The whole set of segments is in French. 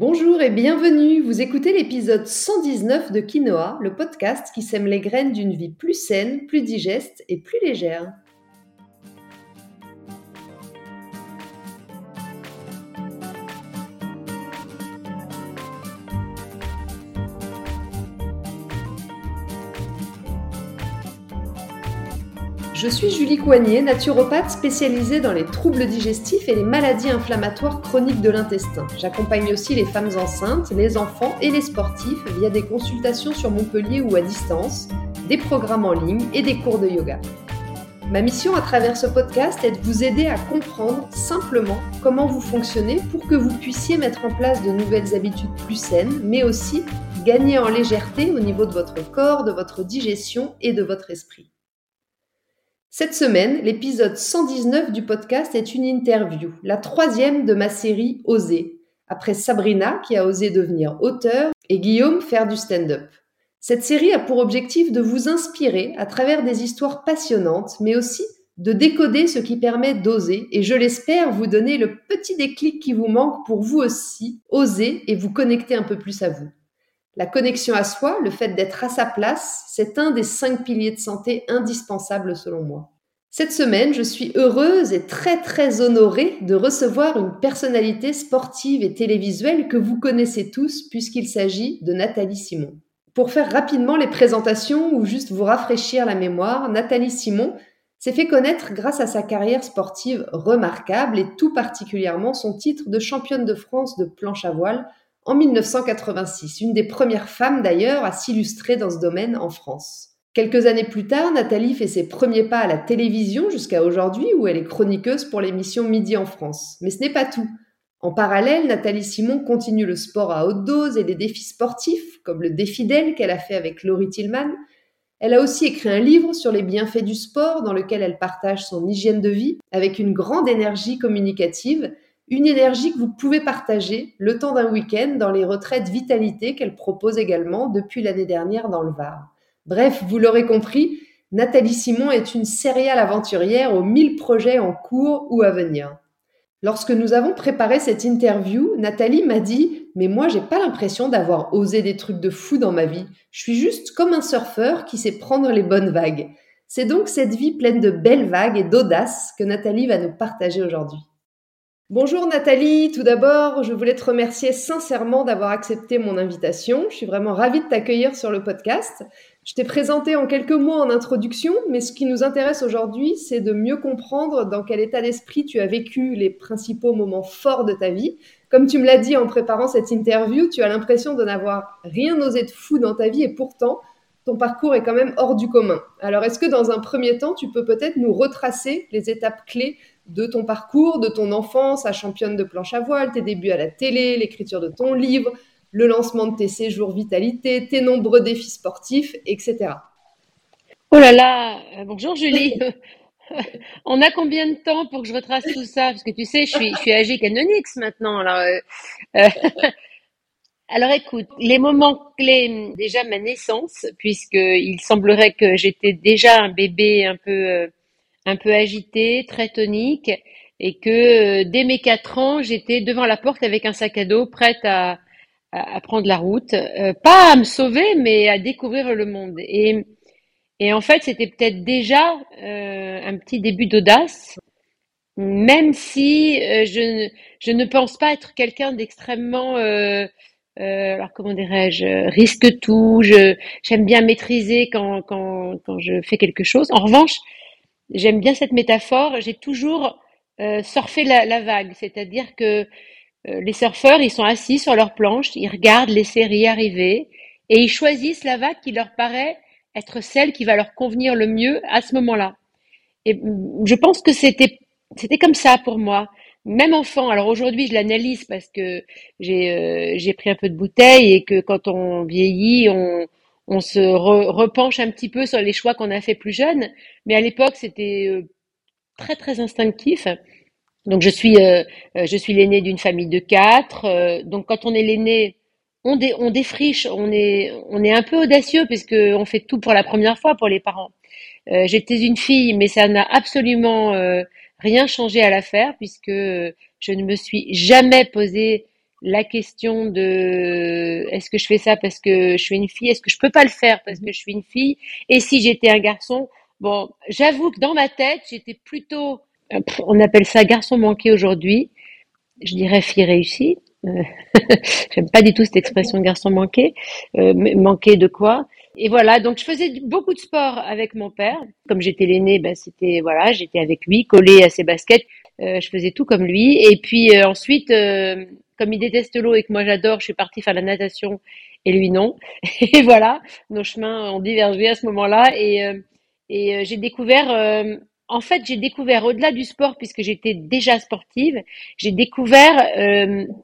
Bonjour et bienvenue, vous écoutez l'épisode 119 de Quinoa, le podcast qui sème les graines d'une vie plus saine, plus digeste et plus légère. Je suis Julie Coignet, naturopathe spécialisée dans les troubles digestifs et les maladies inflammatoires chroniques de l'intestin. J'accompagne aussi les femmes enceintes, les enfants et les sportifs via des consultations sur Montpellier ou à distance, des programmes en ligne et des cours de yoga. Ma mission à travers ce podcast est de vous aider à comprendre simplement comment vous fonctionnez pour que vous puissiez mettre en place de nouvelles habitudes plus saines, mais aussi gagner en légèreté au niveau de votre corps, de votre digestion et de votre esprit. Cette semaine, l'épisode 119 du podcast est une interview, la troisième de ma série Oser, après Sabrina qui a osé devenir auteur et Guillaume faire du stand-up. Cette série a pour objectif de vous inspirer à travers des histoires passionnantes, mais aussi de décoder ce qui permet d'oser et je l'espère vous donner le petit déclic qui vous manque pour vous aussi oser et vous connecter un peu plus à vous. La connexion à soi, le fait d'être à sa place, c'est un des cinq piliers de santé indispensables selon moi. Cette semaine, je suis heureuse et très très honorée de recevoir une personnalité sportive et télévisuelle que vous connaissez tous puisqu'il s'agit de Nathalie Simon. Pour faire rapidement les présentations ou juste vous rafraîchir la mémoire, Nathalie Simon s'est fait connaître grâce à sa carrière sportive remarquable et tout particulièrement son titre de championne de France de planche à voile en 1986, une des premières femmes d'ailleurs à s'illustrer dans ce domaine en France. Quelques années plus tard, Nathalie fait ses premiers pas à la télévision jusqu'à aujourd'hui où elle est chroniqueuse pour l'émission Midi en France. Mais ce n'est pas tout. En parallèle, Nathalie Simon continue le sport à haute dose et les défis sportifs, comme le défi d'elle qu'elle a fait avec Laurie Tillman. Elle a aussi écrit un livre sur les bienfaits du sport dans lequel elle partage son hygiène de vie avec une grande énergie communicative une énergie que vous pouvez partager le temps d'un week-end dans les retraites vitalité qu'elle propose également depuis l'année dernière dans le Var. Bref, vous l'aurez compris, Nathalie Simon est une céréale aventurière aux mille projets en cours ou à venir. Lorsque nous avons préparé cette interview, Nathalie m'a dit Mais moi, j'ai pas l'impression d'avoir osé des trucs de fou dans ma vie. Je suis juste comme un surfeur qui sait prendre les bonnes vagues. C'est donc cette vie pleine de belles vagues et d'audace que Nathalie va nous partager aujourd'hui. Bonjour Nathalie, tout d'abord, je voulais te remercier sincèrement d'avoir accepté mon invitation. Je suis vraiment ravie de t'accueillir sur le podcast. Je t'ai présenté en quelques mots en introduction, mais ce qui nous intéresse aujourd'hui, c'est de mieux comprendre dans quel état d'esprit tu as vécu les principaux moments forts de ta vie. Comme tu me l'as dit en préparant cette interview, tu as l'impression de n'avoir rien osé de fou dans ta vie et pourtant, ton parcours est quand même hors du commun. Alors, est-ce que dans un premier temps, tu peux peut-être nous retracer les étapes clés de ton parcours, de ton enfance à championne de planche à voile, tes débuts à la télé, l'écriture de ton livre, le lancement de tes séjours vitalité, tes nombreux défis sportifs, etc. Oh là là, euh, bonjour Julie. On a combien de temps pour que je retrace tout ça? Parce que tu sais, je suis, je suis âgée canonix maintenant. Alors, euh, euh, alors écoute, les moments clés, déjà ma naissance, puisqu'il semblerait que j'étais déjà un bébé un peu un peu agité, très tonique, et que dès mes quatre ans, j'étais devant la porte avec un sac à dos, prête à, à, prendre la route, euh, pas à me sauver, mais à découvrir le monde. Et, en fait, c'était peut-être déjà euh, un petit début d'audace, même si je, je ne pense pas être quelqu'un d'extrêmement alors comment dirais-je, risque tout. J'aime bien maîtriser quand, quand quand je fais quelque chose. En revanche, j'aime bien cette métaphore, j'ai toujours euh, surfé la, vague, c'est-à-dire que euh, les surfeurs, ils sont assis sur leur planche, ils regardent les séries arriver et ils choisissent la vague qui leur paraît être celle qui va leur convenir le mieux à ce moment-là. Et mm, je pense que c'était c'était comme ça pour moi. Même enfant, alors aujourd'hui je l'analyse parce que j'ai euh, j'ai pris un peu de bouteille et que quand on vieillit, on, on se repenche un petit peu sur les choix qu'on a fait plus jeune, mais à l'époque c'était euh, très très instinctif. Donc je suis euh, euh, je suis l'aîné d'une famille de quatre. donc quand on est l'aîné, on, on défriche, on est on est un peu audacieux puisque on fait tout pour la première fois pour les parents. J'étais une fille, mais ça n'a absolument rien changé à l'affaire puisque je ne me suis jamais posé la question de est-ce que je fais ça parce que je suis une fille, est-ce que je peux pas le faire parce que je suis une fille, et si j'étais un garçon, bon, j'avoue que dans ma tête, j'étais plutôt, euh, on appelle ça garçon manqué aujourd'hui, je dirais fille réussie. Euh, j'aime pas du tout cette expression garçon manqué. Euh, manqué de quoi? Et voilà, donc je faisais beaucoup de sport avec mon père. Comme j'étais l'aîné, ben c'était voilà, j'étais avec lui, collé à ses baskets. Euh, je faisais tout comme lui. Et puis euh, ensuite, comme il déteste l'eau et que moi j'adore, je suis partie faire la natation et lui non. Et voilà, nos chemins ont divergé à ce moment-là. Et, et j'ai découvert, en fait, j'ai découvert au-delà du sport, puisque j'étais déjà sportive, j'ai découvert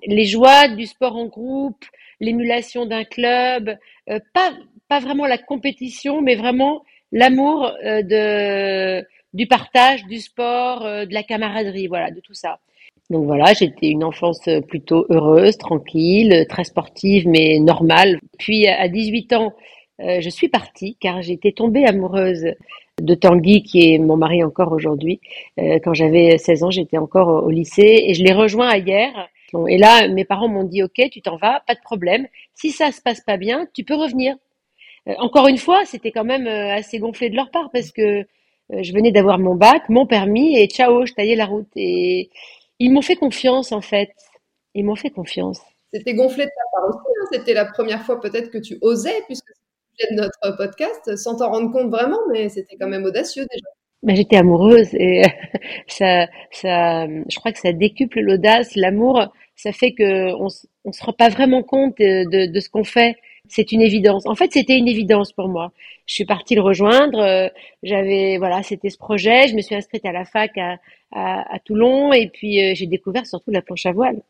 les joies du sport en groupe, l'émulation d'un club, pas, pas vraiment la compétition, mais vraiment l'amour de du partage, du sport, euh, de la camaraderie, voilà, de tout ça. Donc voilà, j'étais une enfance euh, plutôt heureuse, tranquille, très sportive, mais normale. Puis à 18 ans, euh, je suis partie car j'étais tombée amoureuse de Tanguy, qui est mon mari encore aujourd'hui. quand j'avais 16 ans, j'étais encore au lycée et je l'ai rejoint hier. Et là, mes parents m'ont dit, OK, tu t'en vas, pas de problème. Si ça se passe pas bien, tu peux revenir. encore une fois, c'était quand même assez gonflé de leur part parce que euh, je venais d'avoir mon bac, mon permis et ciao, je taillais la route. Et ils m'ont fait confiance en fait. Ils m'ont fait confiance. C'était gonflé de ta part aussi. Hein. C'était la première fois peut-être que tu osais, puisque de notre podcast, sans t'en rendre compte vraiment, mais c'était quand même audacieux déjà. Ben, j'étais amoureuse et ça, ça, je crois que ça décuple l'audace, l'amour. Ça fait que on, se rend pas vraiment compte de, de ce qu'on fait. C'est une évidence. En fait, c'était une évidence pour moi. Je suis partie le rejoindre. Euh, j'avais, voilà, c'était ce projet. Je me suis inscrite à la fac à, à, à Toulon et puis euh, j'ai découvert surtout la planche à voile.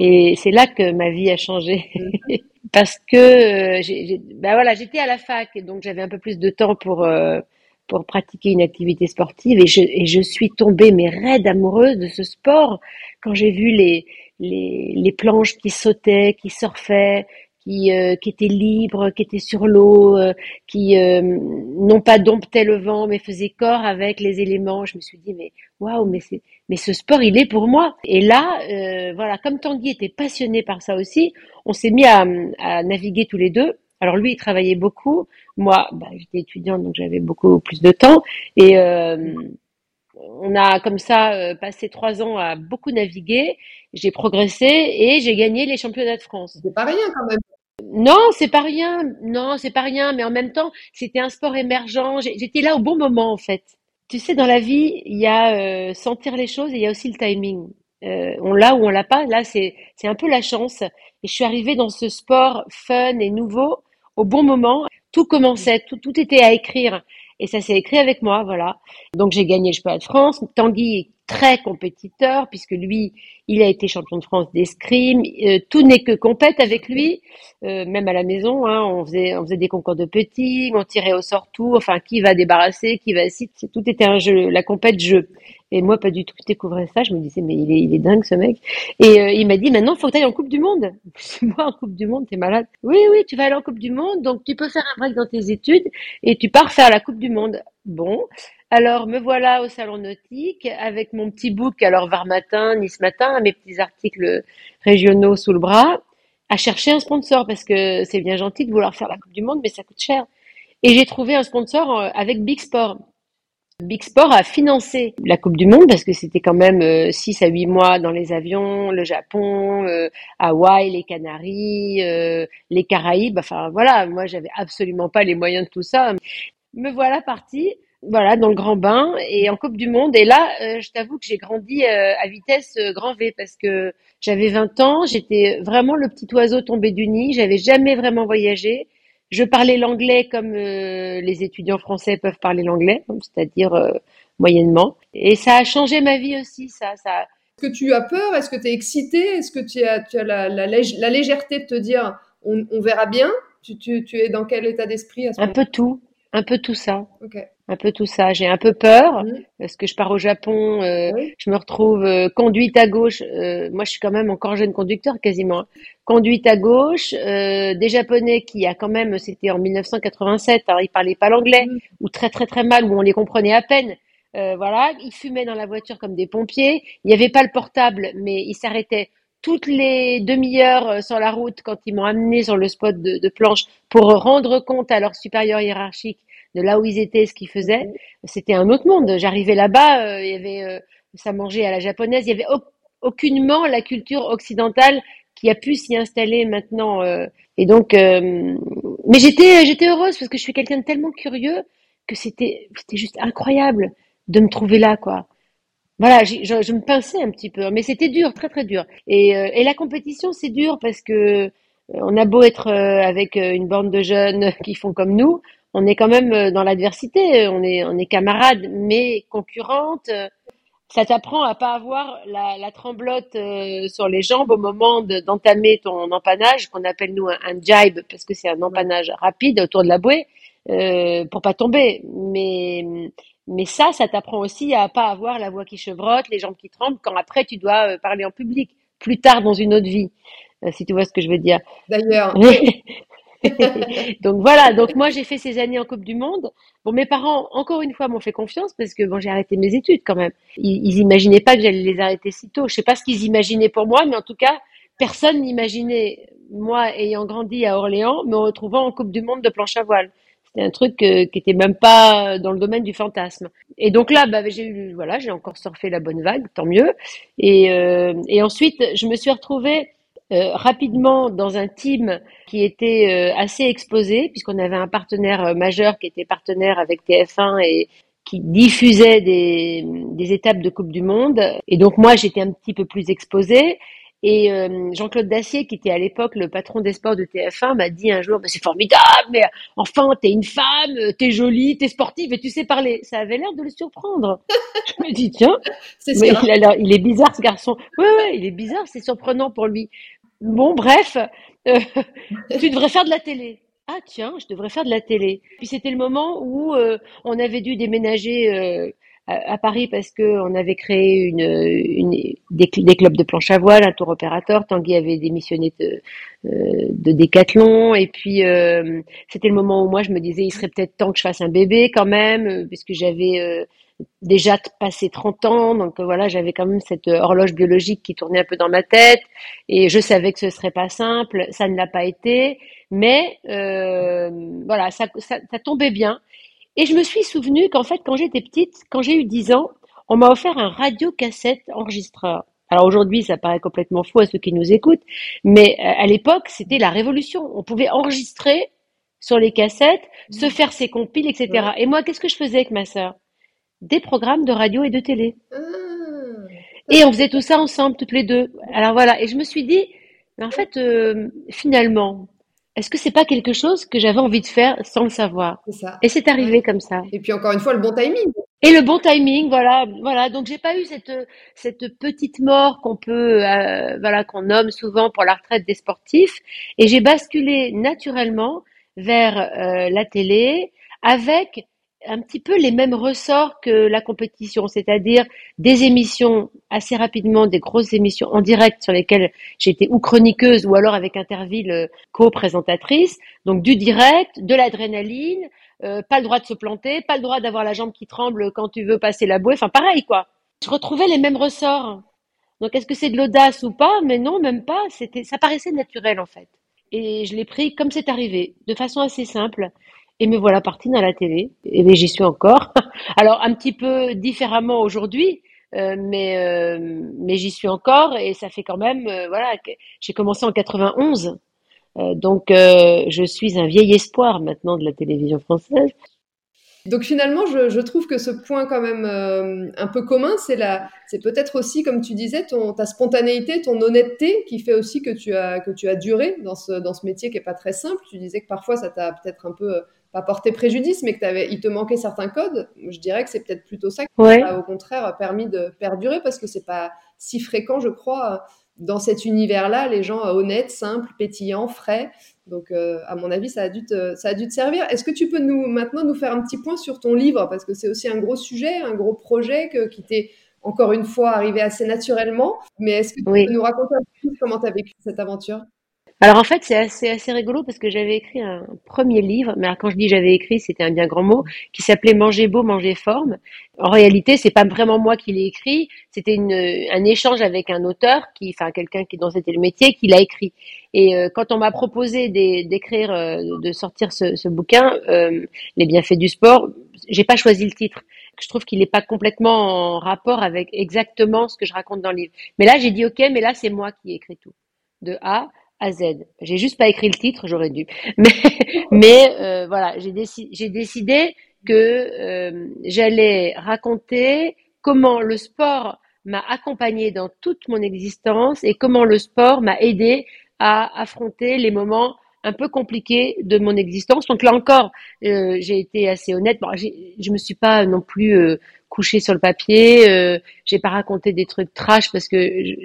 Et c'est là que ma vie a changé. Parce que, euh, j'ai, ben voilà, j'étais à la fac et donc j'avais un peu plus de temps pour, pour pratiquer une activité sportive et je, et je suis tombée, mais raide amoureuse de ce sport quand j'ai vu les, les, les planches qui sautaient, qui surfaient, qui, euh, qui étaient libres, qui étaient sur l'eau, euh, qui euh, non pas domptaient le vent, mais faisaient corps avec les éléments. Je me suis dit, mais waouh, mais mais ce sport, il est pour moi. Et là, voilà, comme Tanguy était passionné par ça aussi, on s'est mis à, à, naviguer tous les deux. Alors lui, il travaillait beaucoup. Moi, bah, j'étais étudiante, donc j'avais beaucoup plus de temps. Et on a comme ça passé trois ans à beaucoup naviguer. J'ai progressé et j'ai gagné les championnats de France. C'est pas rien quand même. Non, c'est pas rien. Non, c'est pas rien. Mais en même temps, c'était un sport émergent. J'étais là au bon moment, en fait. Tu sais, dans la vie, il y a euh, sentir les choses et il y a aussi le timing. Euh, on l'a ou on l'a pas. Là, c'est un peu la chance. Et je suis arrivée dans ce sport fun et nouveau au bon moment. Tout commençait, tout, tout était à écrire. Et ça s'est écrit avec moi, voilà. Donc j'ai gagné le championnat de France. Tanguy très compétiteur puisque lui, il a été champion de France d'escrime. Euh, tout n'est que compète avec lui, euh, même à la maison. Hein, on faisait, on faisait des concours de petits, on tirait au sort tout. Enfin, qui va débarrasser, qui va si tout était un jeu, la compète jeu. Et moi, pas du tout. Je découvrais ça. Je me disais, mais il est, il est dingue ce mec. Et euh, il m'a dit, maintenant, faut que tu ailles en Coupe du Monde. moi, en Coupe du Monde, t'es malade. Oui, oui, tu vas aller en Coupe du Monde. Donc, tu peux faire un break dans tes études et tu pars faire la Coupe du Monde. Bon. Alors, me voilà au salon nautique avec mon petit book, alors Var Matin, Nice Matin, mes petits articles régionaux sous le bras, à chercher un sponsor parce que c'est bien gentil de vouloir faire la Coupe du Monde, mais ça coûte cher. Et j'ai trouvé un sponsor euh, avec Big Sport. Big Sport a financé la Coupe du Monde parce que c'était quand même 6 euh, à 8 mois dans les avions, le Japon, euh, Hawaï, les Canaries, les Caraïbes. Enfin voilà, moi j'avais absolument pas les moyens de tout ça. Me voilà partie voilà, dans le grand bain et en Coupe du Monde. Et là, euh, je t'avoue que j'ai grandi euh, à vitesse euh, grand V parce que j'avais 20 ans, j'étais vraiment le petit oiseau tombé du nid, j'avais jamais vraiment voyagé. Je parlais l'anglais comme les étudiants français peuvent parler l'anglais, c'est-à-dire moyennement. Et ça a changé ma vie aussi, ça. ça... Est-ce que tu as peur? Est-ce que tu es excité Est-ce que tu as, tu as la, la, la, légèreté de te dire on, on verra bien? Tu, tu, tu, es dans quel état d'esprit à ce Un peu tout, un peu tout ça. Okay un peu tout ça. J'ai un peu peur mmh. parce que je pars au Japon, euh, je me retrouve euh, conduite à gauche. Euh, moi, je suis quand même encore jeune conducteur quasiment. Hein. Conduite à gauche, des Japonais qui a quand même, c'était en 1987, alors ils parlaient pas l'anglais mmh. ou très très très mal, ou on les comprenait à peine. voilà, ils fumaient dans la voiture comme des pompiers. Il n'y avait pas le portable, mais ils s'arrêtaient toutes les demi-heures euh, sur la route quand ils m'ont amené sur le spot de, planche pour rendre compte à leurs supérieurs hiérarchiques de là où ils étaient, ce qu'ils faisaient. C'était un autre monde. J'arrivais là-bas, euh, il y avait euh, ça mangeait à la japonaise, il y avait aucunement la culture occidentale qui a pu s'y installer maintenant. et donc, mais j'étais j'étais heureuse parce que je suis quelqu'un de tellement curieux que c'était c'était juste incroyable de me trouver là, quoi voilà, je, je, me pinçais un petit peu, mais c'était dur, très très dur. Et, euh, et la compétition, c'est dur parce que euh, on a beau être euh, avec une bande de jeunes qui font comme nous, on est quand même dans l'adversité, on est on est camarades, mais concurrentes. Ça t'apprend à pas avoir la, la tremblote sur les jambes au moment d'entamer ton empannage, qu'on appelle nous un, un jibe, parce que c'est un empannage rapide autour de la bouée, euh, pour pas tomber. Mais mais ça, ça t'apprend aussi à pas avoir la voix qui chevrotte, les jambes qui tremblent, quand après tu dois euh, parler en public, plus tard dans une autre vie, euh, si tu vois ce que je veux dire. D'ailleurs. donc voilà, donc moi j'ai fait ces années en Coupe du Monde. Bon, mes parents, encore une fois, m'ont fait confiance parce que bon, j'ai arrêté mes études quand même. Ils, ils imaginaient pas que j'allais les arrêter si tôt. Je sais pas ce qu'ils imaginaient pour moi, mais en tout cas, personne n'imaginait, moi ayant grandi à Orléans, me retrouvant en Coupe du Monde de planche à voile. C'était un truc euh, qui était même pas dans le domaine du fantasme. Et donc là, bah, j'ai eu, voilà, j'ai encore surfé la bonne vague, tant mieux. Et, euh, et ensuite, je me suis retrouvée euh, rapidement dans un team qui était assez exposé, puisqu'on avait un partenaire majeur qui était partenaire avec TF1 et qui diffusait des, des étapes de Coupe du Monde. Et donc moi, j'étais un petit peu plus exposée. Et euh, Jean-Claude Dacier, qui était à l'époque le patron des sports de TF1, m'a dit un jour, bah, c'est formidable, mais enfin, t'es une femme, t'es jolie, t'es sportive et tu sais parler. Ça avait l'air de le surprendre. Je me dis, tiens, mais il, il, est bizarre ce garçon. Ouais, ouais, il est bizarre, c'est surprenant pour lui. Bon, bref, euh, tu devrais faire de la télé. Ah tiens, je devrais faire de la télé. Puis c'était le moment où euh, on avait dû déménager à, Paris parce que on avait créé une, une des, des, clubs de planche à voile, un tour opérateur. Tanguy avait démissionné de, euh, de Décathlon et puis euh, c'était le moment où moi je me disais il serait peut-être temps que je fasse un bébé quand même euh, puisque j'avais déjà passé 30 ans. Donc voilà j'avais quand même cette horloge biologique qui tournait un peu dans ma tête. Et je savais que ce serait pas simple. Ça ne l'a pas été. Mais voilà ça, ça, ça tombait bien et je me suis souvenu qu'en fait, quand j'étais petite, quand j'ai eu 10 ans, on m'a offert un radiocassette enregistreur. Alors aujourd'hui, ça paraît complètement fou à ceux qui nous écoutent, mais euh, à l'époque, c'était la révolution. On pouvait enregistrer sur les cassettes, se mmh. faire ses compiles, etc. Et moi, qu'est-ce que je faisais avec ma sœur? Des programmes de radio et de télé. Ah. Et on faisait tout ça ensemble, toutes les deux. Alors voilà, et je me suis dit, mais en fait, euh, finalement, est-ce que c'est pas quelque chose que j'avais envie de faire sans le savoir? Ça. Et c'est arrivé comme ça. Et puis encore une fois, le bon timing. Et le bon timing, voilà, voilà. Donc j'ai pas eu cette cette petite mort qu'on peut, euh, voilà, qu'on nomme souvent pour la retraite des sportifs. Et j'ai basculé naturellement vers euh, la télé avec un petit peu les mêmes ressorts que la compétition, c'est-à-dire des émissions assez rapidement, des grosses émissions en direct sur lesquelles j'étais ou chroniqueuse ou alors avec Interville euh, co-présentatrice, donc du direct, de l'adrénaline, euh, pas le droit de se planter, pas le droit d'avoir la jambe qui tremble quand tu veux passer la bouée, enfin pareil quoi. Je retrouvais les mêmes ressorts. Donc est-ce que c'est de l'audace ou pas? Mais non, même pas. C'était, ça paraissait naturel en fait. Et je l'ai pris comme c'est arrivé, de façon assez simple. Et me voilà partie dans la télé. Et j'y suis encore. Alors un petit peu différemment aujourd'hui, euh, mais euh, mais j'y suis encore et ça fait quand même euh, voilà j'ai commencé en 91 donc je suis un vieil espoir maintenant de la télévision française donc finalement, je, trouve que ce point quand même un peu commun, c'est la, c'est peut-être aussi, comme tu disais, ta spontanéité, ton honnêteté, qui fait aussi que tu as que tu as duré dans ce dans ce métier qui est pas très simple. Tu disais que parfois ça t'a peut-être un peu pas porté préjudice, mais que avais, il te manquait certains codes, je dirais que c'est peut-être plutôt ça qui t'a au contraire permis de perdurer parce que c'est pas si fréquent, je crois, dans cet univers-là, les gens honnêtes, simples, pétillants, frais. Donc, euh, à mon avis, ça a dû te, ça a dû te servir. Est-ce que tu peux nous maintenant nous faire un petit point sur ton livre? Parce que c'est aussi un gros sujet, un gros projet que, qui t'est encore une fois arrivé assez naturellement. Mais est-ce que tu peux nous raconter un peu plus comment tu as vécu cette aventure? Alors en fait, c'est assez, assez rigolo parce que j'avais écrit un premier livre, mais quand je dis j'avais écrit, c'était un bien grand mot, qui s'appelait Manger beau, manger forme. En réalité, c'est pas vraiment moi qui l'ai écrit, c'était un échange avec un auteur, qui, enfin quelqu'un qui dont c'était le métier, qui l'a écrit. Et euh, quand on m'a proposé d'écrire, euh, de sortir ce, ce bouquin, euh, Les bienfaits du sport, j'ai pas choisi le titre. Je trouve qu'il n'est pas complètement en rapport avec exactement ce que je raconte dans le livre. Mais là, j'ai dit ok, mais là c'est moi qui ai écrit tout, de A à Z. J'ai juste pas écrit le titre, j'aurais dû. Mais, mais euh, voilà, j'ai décidé, décidé que euh, j'allais raconter comment le sport m'a accompagné dans toute mon existence et comment le sport m'a aidé à affronter les moments un peu compliqués de mon existence. Donc là encore, euh, j'ai été assez honnête. Bon, je me suis pas non plus euh, couchée sur le papier. Euh, j'ai pas raconté des trucs trash parce que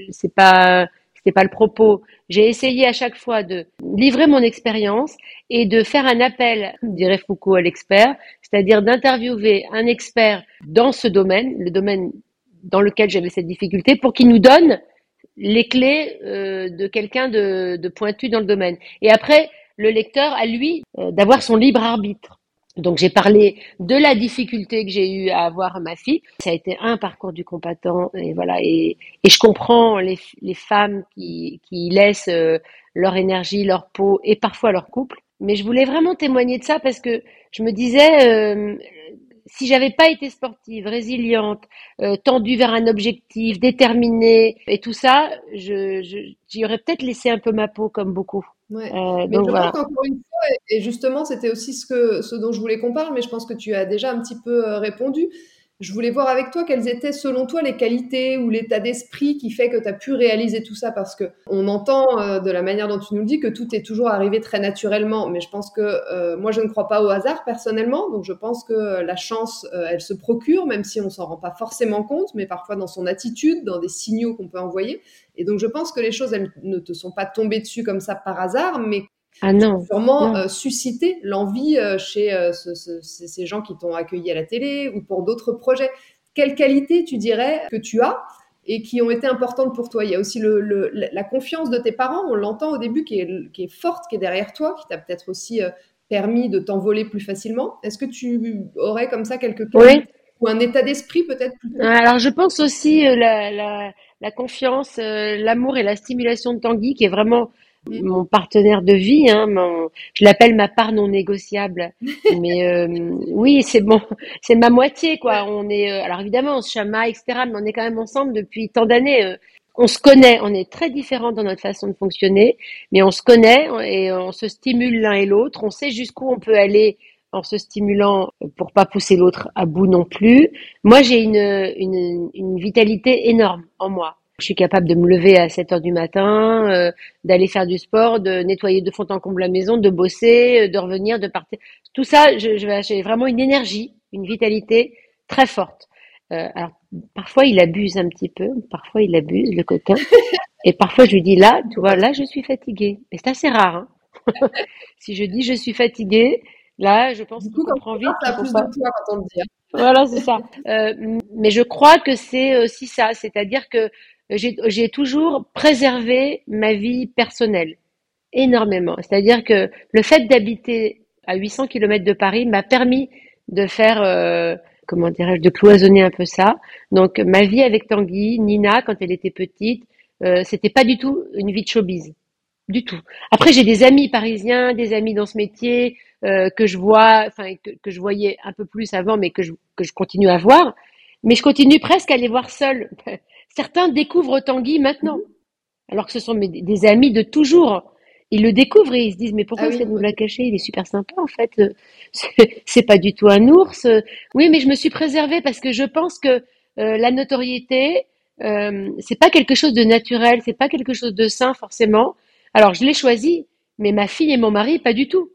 c'est pas c'était pas le propos. J'ai essayé à chaque fois de livrer mon expérience et de faire un appel, dirait Foucault, à l'expert, c'est-à-dire d'interviewer un expert dans ce domaine, le domaine dans lequel j'avais cette difficulté, pour qu'il nous donne les clés euh, de quelqu'un de, pointu dans le domaine. Et après, le lecteur, à lui, euh, d'avoir son libre arbitre. Donc j'ai parlé de la difficulté que j'ai eu à avoir ma fille. Ça a été un parcours du combattant et voilà et, et je comprends les, les femmes qui, qui laissent euh, leur énergie, leur peau et parfois leur couple. Mais je voulais vraiment témoigner de ça parce que je me disais euh, si j'avais pas été sportive, résiliente, euh, tendue vers un objectif, déterminée et tout ça, je, j'y aurais peut-être laissé un peu ma peau comme beaucoup. Ouais. Euh, mais je pense qu'encore une fois, et justement, c'était aussi ce, que, ce dont je voulais qu'on parle, mais je pense que tu as déjà un petit peu euh, répondu. Je voulais voir avec toi quelles étaient, selon toi, les qualités ou l'état d'esprit qui fait que tu as pu réaliser tout ça, parce que on entend euh, de la manière dont tu nous le dis que tout est toujours arrivé très naturellement, mais je pense que euh, moi, je ne crois pas au hasard personnellement, donc je pense que la chance, euh, elle se procure, même si on s'en rend pas forcément compte, mais parfois dans son attitude, dans des signaux qu'on peut envoyer. Et donc, je pense que les choses, elles ne te sont pas tombées dessus comme ça par hasard, mais ah non. Sûrement euh, susciter l'envie euh, chez euh, ce, ce, ces gens qui t'ont accueilli à la télé ou pour d'autres projets. Quelles qualités tu dirais que tu as et qui ont été importantes pour toi? Il y a aussi le, le, la confiance de tes parents, on l'entend au début, qui est, qui est, forte, qui est derrière toi, qui t'a peut-être aussi permis de t'envoler plus facilement. Est-ce que tu aurais comme ça quelques qualités ou un état d'esprit peut-être Alors je pense aussi la, la, la, confiance, l'amour et la stimulation de Tanguy qui est vraiment mon partenaire de vie, hein, mon, je l'appelle ma part non négociable. Mais euh, oui, c'est bon, c'est ma moitié quoi. On est, euh, alors évidemment, on se chamaille, etc. Mais on est quand même ensemble depuis tant d'années. Euh. on se connaît, on est très différents dans notre façon de fonctionner, mais on se connaît et on se stimule l'un et l'autre. On sait jusqu'où on peut aller en se stimulant pour pas pousser l'autre à bout non plus. Moi, j'ai une, une, une vitalité énorme en moi. Je suis capable de me lever à 7 heures du matin, euh, d'aller faire du sport, de nettoyer de fond en comble la maison, de bosser, euh, de revenir, de partir. Tout ça, je, j'ai vraiment une énergie, une vitalité très forte. Euh, alors, parfois, il abuse un petit peu, parfois, il abuse, le coquin. Et parfois, je lui dis, là, tu vois, là, je suis fatiguée. Et c'est assez rare. Hein si je dis, je suis fatiguée, là, je pense qu'on comprend vite. Ça plus de poids quand on le dit. Hein. Voilà, c'est ça. Euh, mais je crois que c'est aussi ça, c'est-à-dire que j'ai toujours préservé ma vie personnelle énormément. C'est-à-dire que le fait d'habiter à 800 km de Paris m'a permis de faire, euh, comment dirais-je, de cloisonner un peu ça. Donc ma vie avec Tanguy, Nina, quand elle était petite, euh, c'était pas du tout une vie de showbiz, du tout. Après j'ai des amis parisiens, des amis dans ce métier euh, que je vois, enfin que, que, je voyais un peu plus avant, mais que je, que je continue à voir. Mais je continue presque à les voir seuls Certains découvrent Tanguy maintenant, alors que ce sont des amis de toujours. Ils le découvrent et ils se disent mais pourquoi ah ça nous l'a caché Il est super sympa en fait. C'est pas du tout un ours. Oui, mais je me suis préservée parce que je pense que euh, la notoriété, euh, c'est pas quelque chose de naturel, c'est pas quelque chose de sain forcément. Alors je l'ai choisi, mais ma fille et mon mari pas du tout.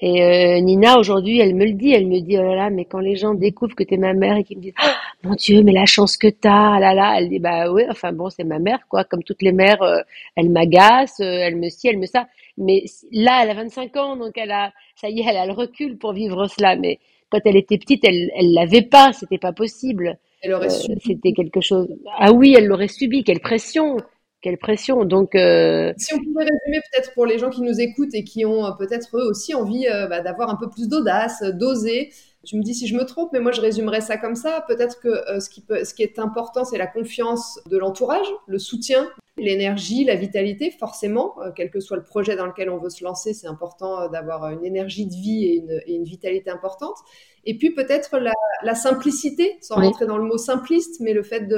Et euh, Nina, aujourd'hui, elle me le dit, elle me dit, oh là là, mais quand les gens découvrent que t'es ma mère et qu'ils me disent, oh, mon Dieu, mais la chance que t'as, ah là là, elle dit, bah oui, enfin bon, c'est ma mère, quoi, comme toutes les mères, euh, elle m'agace, euh, elle me ci, elle me ça. Mais là, elle a 25 ans, donc elle a, ça y est, elle a le recul pour vivre cela. Mais quand elle était petite, elle, elle l'avait pas, c'était pas possible. Elle aurait subi. C'était quelque chose. Ah oui, elle l'aurait subi, quelle pression quelle pression. Donc, euh, si on pouvait résumer peut-être pour les gens qui nous écoutent et qui ont peut-être eux aussi envie bah, d'avoir un peu plus d'audace, d'oser. Tu me dis si je me trompe, mais moi je résumerais ça comme ça. Peut-être que ce, qui peut, ce qui est important, c'est la confiance de l'entourage, le soutien L'énergie, la vitalité, forcément, euh, quel que soit le projet dans lequel on veut se lancer, c'est important euh, d'avoir une énergie de vie et une, vitalité importante. Et puis peut-être la, simplicité, sans rentrer dans le mot simpliste, mais le fait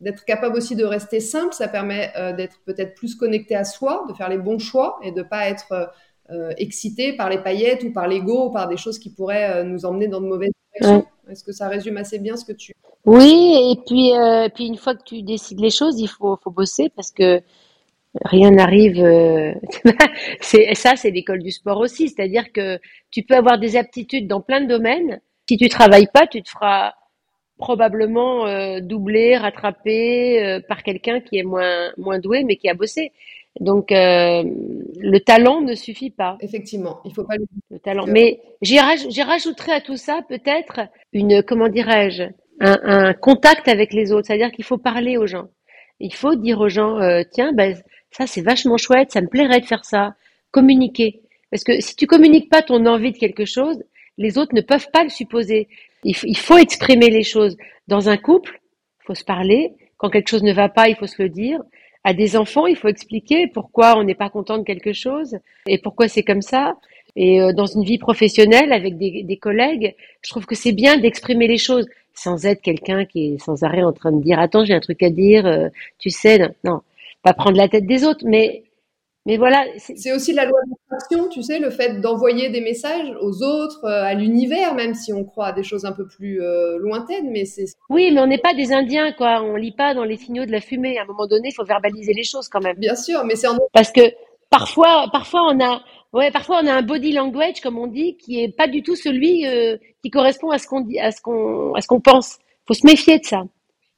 d'être capable aussi de rester simple, ça permet euh, d'être peut-être plus connecté à soi, de faire les bons choix et de pas être excité par les paillettes ou par l'ego ou par des choses qui pourraient nous emmener dans de mauvaises directions. Est-ce que ça résume assez bien ce que tu oui, et puis, euh, puis une fois que tu décides les choses, il faut, faut bosser parce que rien n'arrive. Euh, c'est ça, c'est l'école du sport aussi, c'est-à-dire que tu peux avoir des aptitudes dans plein de domaines. Si tu travailles pas, tu te feras probablement euh, doubler, rattraper euh, par quelqu'un qui est moins moins doué mais qui a bossé. Donc euh, le talent ne suffit pas. Effectivement, il faut pas le talent. Mais j'y rajouterai à tout ça peut-être une comment dirais-je un, contact avec les autres. C'est-à-dire qu'il faut parler aux gens. Il faut dire aux gens, tiens, ben, ça c'est vachement chouette, ça me plairait de faire ça. Communiquer. Parce que si tu communiques pas ton envie de quelque chose, les autres ne peuvent pas le supposer. Il, faut exprimer les choses. Dans un couple, il faut se parler. Quand quelque chose ne va pas, il faut se le dire. À des enfants, il faut expliquer pourquoi on n'est pas content de quelque chose et pourquoi c'est comme ça. Et euh, dans une vie professionnelle avec des, des collègues, je trouve que c'est bien d'exprimer les choses sans être quelqu'un qui est sans arrêt en train de dire attends j'ai un truc à dire, euh, tu sais, non, pas prendre la tête des autres, mais mais voilà. C'est aussi la loi d'attraction, tu sais, le fait d'envoyer des messages aux autres, euh, à l'univers, même si on croit à des choses un peu plus euh, lointaines, mais c'est. Oui, mais on n'est pas des Indiens, quoi. On lit pas dans les signaux de la fumée. À un moment donné, il faut verbaliser les choses quand même. Bien sûr, mais c'est en. Parce que parfois, parfois on a, Ouais, parfois on a un body language, comme on dit, qui est pas du tout celui euh, qui correspond à ce qu'on dit, à ce qu'on, à ce qu'on pense. Faut se méfier de ça.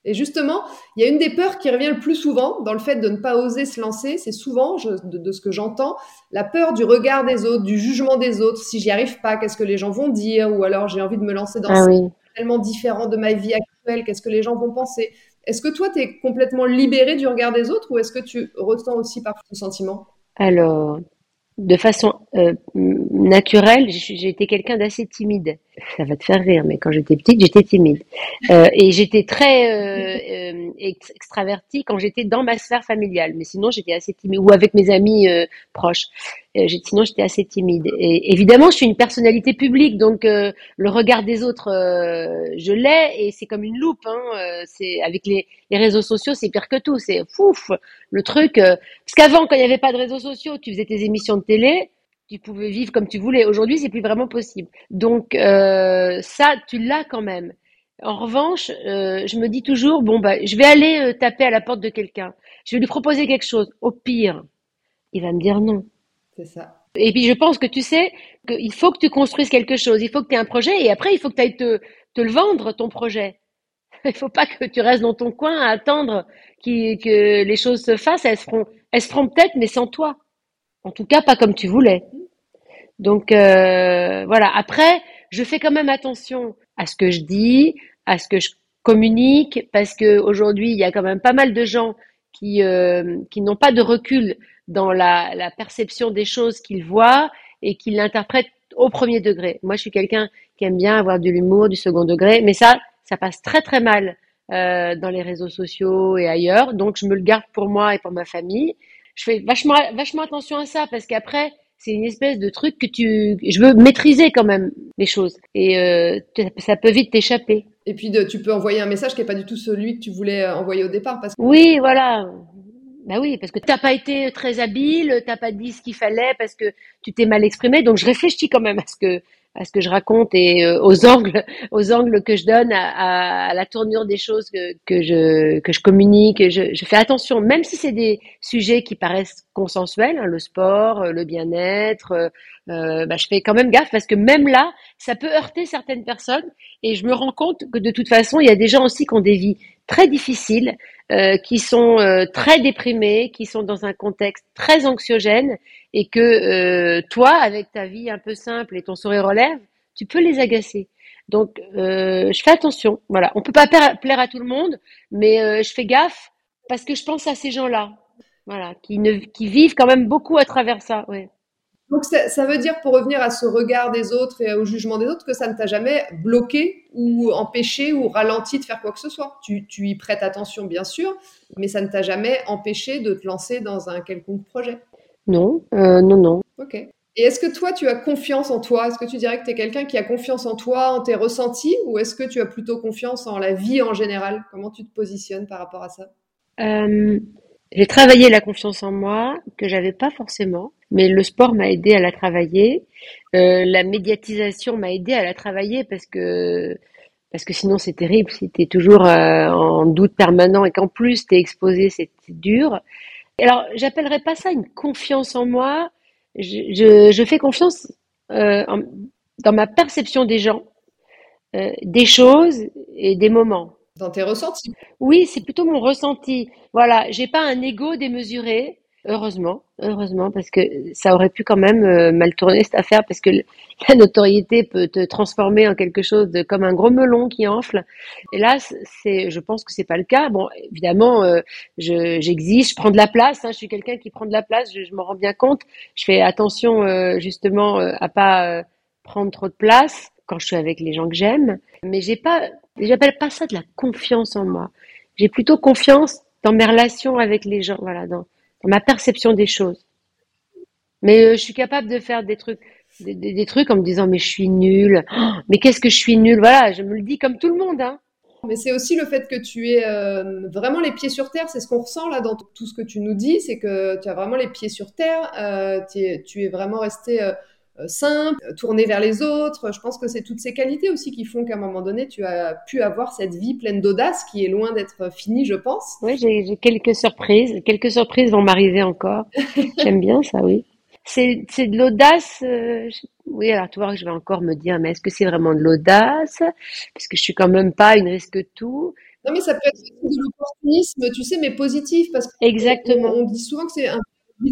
Et justement, il y a une des peurs qui revient le plus souvent dans le fait de ne pas oser se lancer. C'est souvent, de, ce que j'entends, la peur du regard des autres, du jugement des autres. Si j'y arrive pas, qu'est-ce que les gens vont dire? Ou alors j'ai envie de me lancer dans ah, oui. tellement différent de ma vie actuelle, qu'est-ce que les gens vont penser? Est-ce que toi, tu es complètement libéré du regard des autres ou est-ce que tu ressens aussi parfois ce sentiment? Alors, de façon euh, naturelle, j'ai été quelqu'un d'assez timide. Ça va te faire rire, mais quand j'étais petite, j'étais timide. Euh, et j'étais très euh, euh extravertie quand j'étais dans ma sphère familiale. Mais sinon, j'étais assez timide. Ou avec mes amis euh, proches. Sinon, j'étais assez timide. Et évidemment, je suis une personnalité publique, donc le regard des autres, je l'ai, et c'est comme une loupe. Hein, c'est avec les, les, réseaux sociaux, c'est pire que tout. C'est fouf le truc. parce qu'avant, quand il n'y avait pas de réseaux sociaux, tu faisais tes émissions de télé, tu pouvais vivre comme tu voulais. Aujourd'hui, c'est plus vraiment possible. Donc ça, tu l'as quand même. En revanche, je me dis toujours, bon bah, je vais aller taper à la porte de quelqu'un. Je vais lui proposer quelque chose. Au pire, il va me dire non. C'est ça. Et puis je pense que tu sais qu'il faut que tu construises quelque chose, il faut que tu aies un projet et après il faut que tu ailles te, te le vendre, ton projet. Il faut pas que tu restes dans ton coin à attendre que les choses se fassent. Elles se feront, elles se feront peut-être, mais sans toi. En tout cas, pas comme tu voulais. Donc euh, voilà. Après, je fais quand même attention à ce que je dis, à ce que je communique, parce que aujourd'hui, il y a quand même pas mal de gens qui euh, qui n'ont pas de recul dans la, perception des choses qu'il voit et qu'il l'interprète au premier degré. Moi, je suis quelqu'un qui aime bien avoir de l'humour, du second degré, mais ça, ça passe très très mal euh, dans les réseaux sociaux et ailleurs. Donc, je me le garde pour moi et pour ma famille. Je fais vachement vachement attention à ça parce qu'après, c'est une espèce de truc que tu, je veux maîtriser quand même les choses et euh, ça peut vite t'échapper. Et puis de, tu peux envoyer un message qui n'est pas du tout celui que tu voulais envoyer au départ parce que... Oui, voilà. Ben oui, parce que t'as pas été très habile, t'as pas dit ce qu'il fallait parce que tu t'es mal exprimé. Donc je réfléchis quand même à ce que à ce que je raconte et euh, aux angles aux angles que je donne à, la tournure des choses que, que je que je communique. Je, je fais attention, même si c'est des sujets qui paraissent consensuels, hein, le sport, euh, le bien-être. Euh, euh, bah, je fais quand même gaffe parce que même là, ça peut heurter certaines personnes et je me rends compte que de toute façon, il y a des gens aussi qui ont des vies très difficiles, euh, qui sont euh, très déprimés, qui sont dans un contexte très anxiogène et que euh, toi, avec ta vie un peu simple et ton sourire relève, tu peux les agacer. Donc, je fais attention. Voilà, on peut pas plaire à tout le monde, mais je fais gaffe parce que je pense à ces gens-là. voilà, qui, ne, vivent quand même beaucoup à travers ça. Donc ça, veut dire, pour revenir à ce regard des autres et au jugement des autres, que ça ne t'a jamais bloqué ou empêché ou ralenti de faire quoi que ce soit. Tu, tu y prêtes attention, bien sûr, mais ça ne t'a jamais empêché de te lancer dans un quelconque projet. Non, euh, non, non. Ok. Et est-ce que toi, tu as confiance en toi? Est-ce que tu dirais que tu es quelqu'un qui a confiance en toi, en tes ressentis, ou est-ce que tu as plutôt confiance en la vie en général? Comment tu te positionnes par rapport à ça? Euh, J'ai travaillé la confiance en moi que j'avais pas forcément, mais le sport m'a aidé à la travailler. Euh, la médiatisation m'a aidé à la travailler parce que parce que sinon c'est terrible si tu es toujours euh, en doute permanent et qu'en plus tu es exposé, c'est dur. Alors, j'appellerais pas ça une confiance en moi je, fais confiance euh, dans ma perception des gens, euh, des choses et des moments. Dans tes ressentis Oui, c'est plutôt mon ressenti. Voilà, j'ai pas un ego démesuré. Heureusement, heureusement, parce que ça aurait pu quand même euh, mal tourner cette affaire, parce que la notoriété peut te transformer en quelque chose de comme un gros melon qui enfle. Et là, c'est, je pense que c'est pas le cas. Bon, évidemment, euh, je, j'existe, je prends de la place. Hein, je suis quelqu'un qui prend de la place. Je, je m'en rends bien compte. Je fais attention euh, justement à pas prendre trop de place quand je suis avec les gens que j'aime. Mais j'ai pas, j'appelle pas ça de la confiance en moi. J'ai plutôt confiance dans mes relations avec les gens. Voilà, dans ma perception des choses. Mais euh, je suis capable de faire des trucs, des, trucs en me disant mais je suis nulle, oh, mais qu'est-ce que je suis nulle? Voilà, je me le dis comme tout le monde. Hein. Mais c'est aussi le fait que tu es euh, vraiment les pieds sur terre. C'est ce qu'on ressent là dans tout ce que tu nous dis, c'est que tu as vraiment les pieds sur terre. Euh, tu es vraiment resté euh, simple, tourné vers les autres. Je pense que c'est toutes ces qualités aussi qui font qu'à un moment donné, tu as pu avoir cette vie pleine d'audace qui est loin d'être finie, je pense. Oui, j'ai quelques surprises. Quelques surprises vont m'arriver encore. J'aime bien ça, oui. C'est de l'audace. Euh, oui, alors tu vois que je vais encore me dire, mais est-ce que c'est vraiment de l'audace? Parce que je suis quand même pas une risque tout. Non, mais ça peut être de l'opportunisme, tu sais, mais positif. Parce que Exactement. on dit souvent que c'est un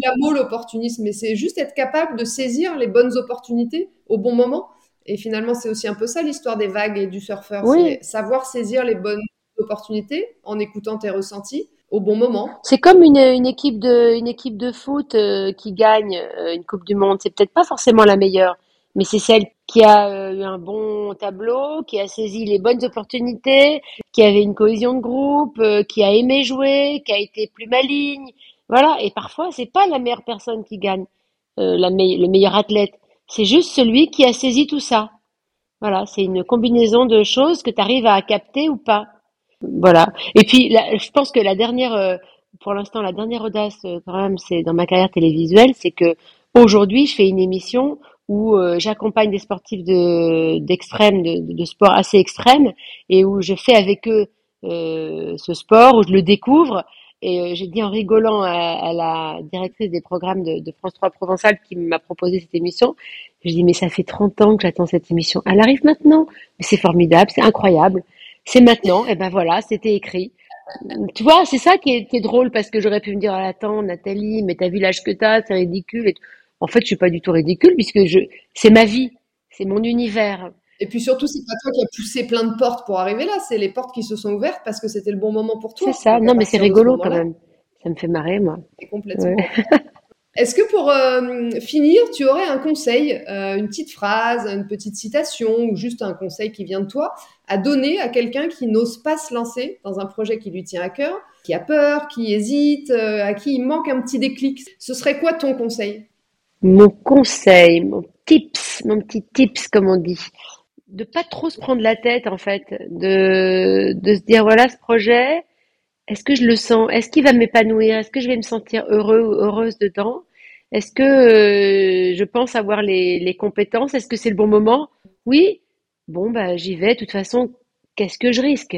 la mot l'opportunisme, mais c'est juste être capable de saisir les bonnes opportunités au bon moment. Et finalement, c'est aussi un peu ça l'histoire des vagues et du surfeur. Oui. C'est savoir saisir les bonnes opportunités en écoutant tes ressentis au bon moment. C'est comme une, une, équipe de une équipe de foot euh, qui gagne euh, une Coupe du Monde. C'est peut-être pas forcément la meilleure, mais c'est celle qui a euh, eu un bon tableau, qui a saisi les bonnes opportunités, qui avait une cohésion de groupe, qui a aimé jouer, qui a été plus maligne, voilà, et parfois, c'est pas la meilleure personne qui gagne, euh, le meilleur athlète. C'est juste celui qui a saisi tout ça. Voilà, c'est une combinaison de choses que tu arrives à capter ou pas. Voilà. Et puis, je pense que la dernière, euh, pour l'instant, la dernière audace, euh, quand même, c'est dans ma carrière télévisuelle, c'est que aujourd'hui, je fais une émission où j'accompagne des sportifs de d'extrême, de, de, sport assez extrême, et où je fais avec eux ce sport, où je le découvre, et euh, j'ai dit en rigolant à, la directrice des programmes de, France 3 Provençal qui m'a proposé cette émission, je dis mais ça fait 30 ans que j'attends cette émission. Elle arrive maintenant. C'est formidable, c'est incroyable. C'est maintenant. Et ben voilà, c'était écrit. Tu vois, c'est ça qui est, drôle parce que j'aurais pu me dire, attends, Nathalie, mais t'as vu l'âge que t'as, c'est ridicule. En fait, je suis pas du tout ridicule puisque je, c'est ma vie, c'est mon univers. Et puis surtout, c'est pas toi qui as poussé plein de portes pour arriver là, c'est les portes qui se sont ouvertes parce que c'était le bon moment pour toi. C'est ça, non mais c'est rigolo quand même. Ça me fait marrer, moi. Complètement. Est-ce que pour euh, finir, tu aurais un conseil, euh, une petite phrase, une petite citation ou juste un conseil qui vient de toi à donner à quelqu'un qui n'ose pas se lancer dans un projet qui lui tient à cœur, qui a peur, qui hésite, euh, à qui il manque un petit déclic? Ce serait quoi ton conseil? Mon conseil, mon tips, mon petit tips comme on dit de pas trop se prendre la tête en fait, de, se dire voilà ce projet, est-ce que je le sens, est-ce qu'il va m'épanouir, est-ce que je vais me sentir heureux ou heureuse dedans, est-ce que euh, je pense avoir les, compétences, est-ce que c'est le bon moment? Oui, bon bah j'y vais. De toute façon, qu'est-ce que je risque?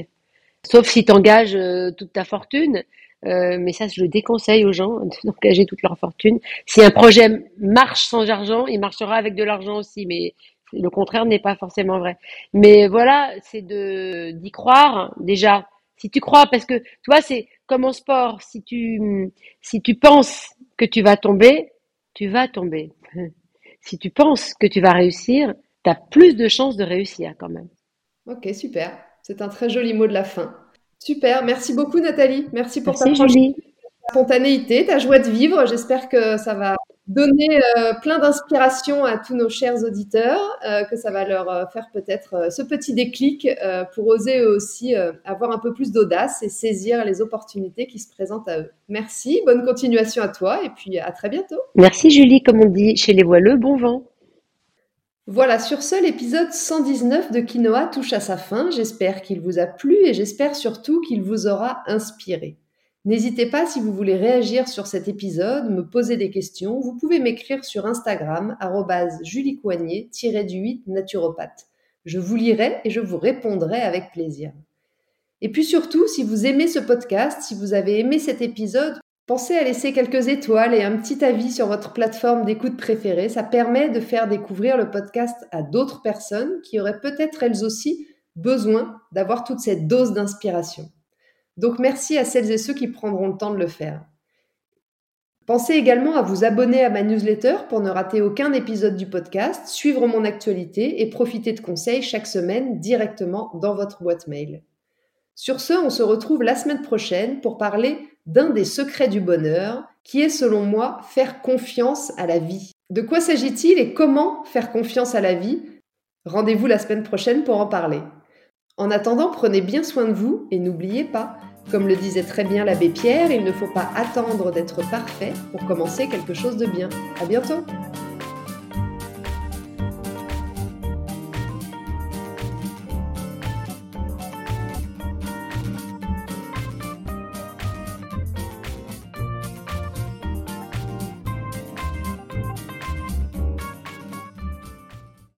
Sauf si tu engages euh, toute ta fortune. Euh, mais ça, je le déconseille aux gens d'engager toute leur fortune. Si un projet marche sans argent, il marchera avec de l'argent aussi, mais le contraire n'est pas forcément vrai. Mais voilà, c'est de d'y croire déjà. Si tu crois, parce que tu vois, c'est comme en sport. Si tu si tu penses que tu vas tomber, tu vas tomber. Si tu penses que tu vas réussir, tu as plus de chances de réussir quand même. Ok, super. C'est un très joli mot de la fin. Super. Merci beaucoup, Nathalie. Merci pour Merci, ta Julie. spontanéité, ta joie de vivre. J'espère que ça va donner euh, plein d'inspiration à tous nos chers auditeurs, euh, que ça va leur euh, faire peut-être ce petit déclic pour oser eux aussi avoir un peu plus d'audace et saisir les opportunités qui se présentent à eux. Merci, bonne continuation à toi et puis à très bientôt. Merci Julie, comme on dit chez les voileux, bon vent. Voilà, sur ce, l'épisode 119 de Quinoa touche à sa fin. J'espère qu'il vous a plu et j'espère surtout qu'il vous aura inspiré. N'hésitez pas si vous voulez réagir sur cet épisode, me poser des questions, vous pouvez m'écrire sur Instagram juliecoignet-du8 naturopathe. Je vous lirai et je vous répondrai avec plaisir. Et puis surtout, si vous aimez ce podcast, si vous avez aimé cet épisode, pensez à laisser quelques étoiles et un petit avis sur votre plateforme d'écoute préférée. Ça permet de faire découvrir le podcast à d'autres personnes qui auraient peut-être elles aussi besoin d'avoir toute cette dose d'inspiration. Donc merci à celles et ceux qui prendront le temps de le faire. Pensez également à vous abonner à ma newsletter pour ne rater aucun épisode du podcast, suivre mon actualité et profiter de conseils chaque semaine directement dans votre boîte mail. Sur ce, on se retrouve la semaine prochaine pour parler d'un des secrets du bonheur, qui est selon moi faire confiance à la vie. De quoi s'agit-il et comment faire confiance à la vie? Rendez-vous la semaine prochaine pour en parler. En attendant, prenez bien soin de vous et n'oubliez pas, comme le disait très bien l'abbé Pierre, il ne faut pas attendre d'être parfait pour commencer quelque chose de bien. À bientôt!